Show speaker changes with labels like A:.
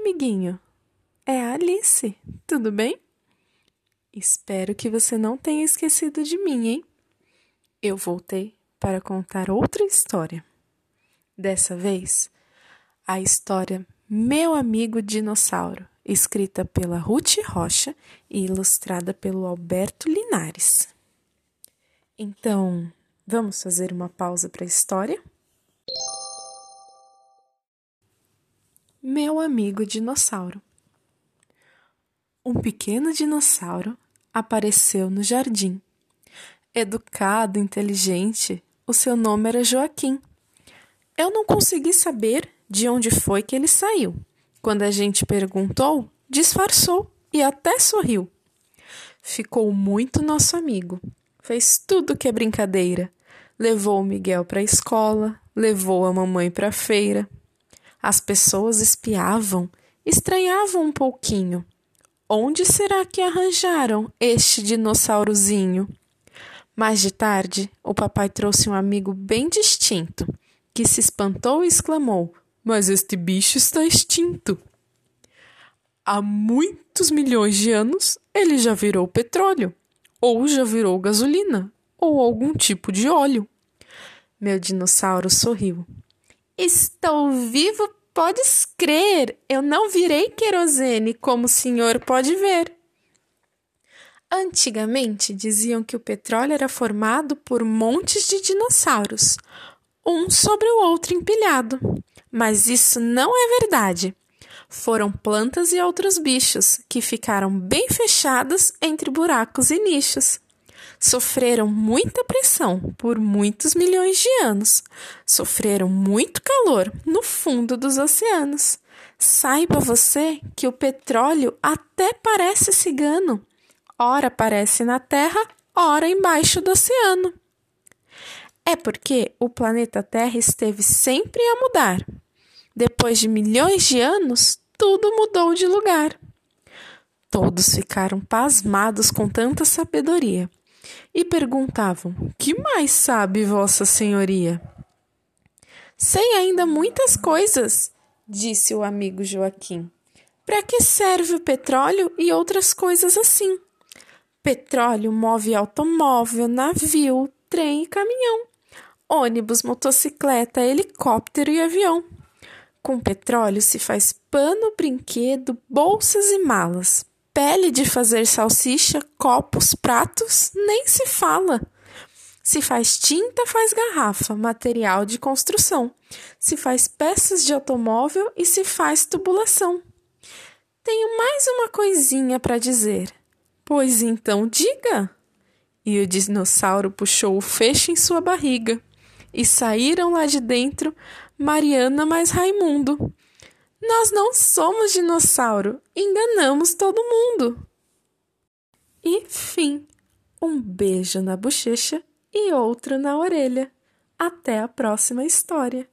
A: amiguinho. É a Alice, tudo bem? Espero que você não tenha esquecido de mim, hein? Eu voltei para contar outra história. Dessa vez, a história Meu Amigo Dinossauro, escrita pela Ruth Rocha e ilustrada pelo Alberto Linares. Então, vamos fazer uma pausa para a história? Meu amigo dinossauro. Um pequeno dinossauro apareceu no jardim. Educado, inteligente, o seu nome era Joaquim. Eu não consegui saber de onde foi que ele saiu. Quando a gente perguntou, disfarçou e até sorriu. Ficou muito nosso amigo. Fez tudo que é brincadeira. Levou o Miguel para a escola, levou a mamãe para a feira, as pessoas espiavam, estranhavam um pouquinho. Onde será que arranjaram este dinossaurozinho? Mais de tarde, o papai trouxe um amigo bem distinto, que se espantou e exclamou: Mas este bicho está extinto. Há muitos milhões de anos ele já virou petróleo, ou já virou gasolina, ou algum tipo de óleo. Meu dinossauro sorriu. Estou vivo, podes crer. Eu não virei querosene, como o senhor pode ver. Antigamente diziam que o petróleo era formado por montes de dinossauros, um sobre o outro empilhado. Mas isso não é verdade. Foram plantas e outros bichos que ficaram bem fechados entre buracos e nichos sofreram muita pressão por muitos milhões de anos, sofreram muito calor no fundo dos oceanos. Saiba você que o petróleo até parece cigano, ora aparece na Terra, ora embaixo do oceano. É porque o planeta Terra esteve sempre a mudar. Depois de milhões de anos, tudo mudou de lugar. Todos ficaram pasmados com tanta sabedoria e perguntavam: Que mais sabe Vossa Senhoria? Sei ainda muitas coisas, disse o amigo Joaquim. Para que serve o petróleo e outras coisas assim? Petróleo move automóvel, navio, trem e caminhão, ônibus, motocicleta, helicóptero e avião. Com petróleo se faz pano, brinquedo, bolsas e malas. Pele de fazer salsicha, copos, pratos, nem se fala. Se faz tinta, faz garrafa, material de construção. Se faz peças de automóvel e se faz tubulação. Tenho mais uma coisinha para dizer. Pois então diga. E o dinossauro puxou o feixe em sua barriga. E saíram lá de dentro Mariana mais Raimundo. Nós não somos dinossauro, enganamos todo mundo. E fim. Um beijo na bochecha e outro na orelha. Até a próxima história.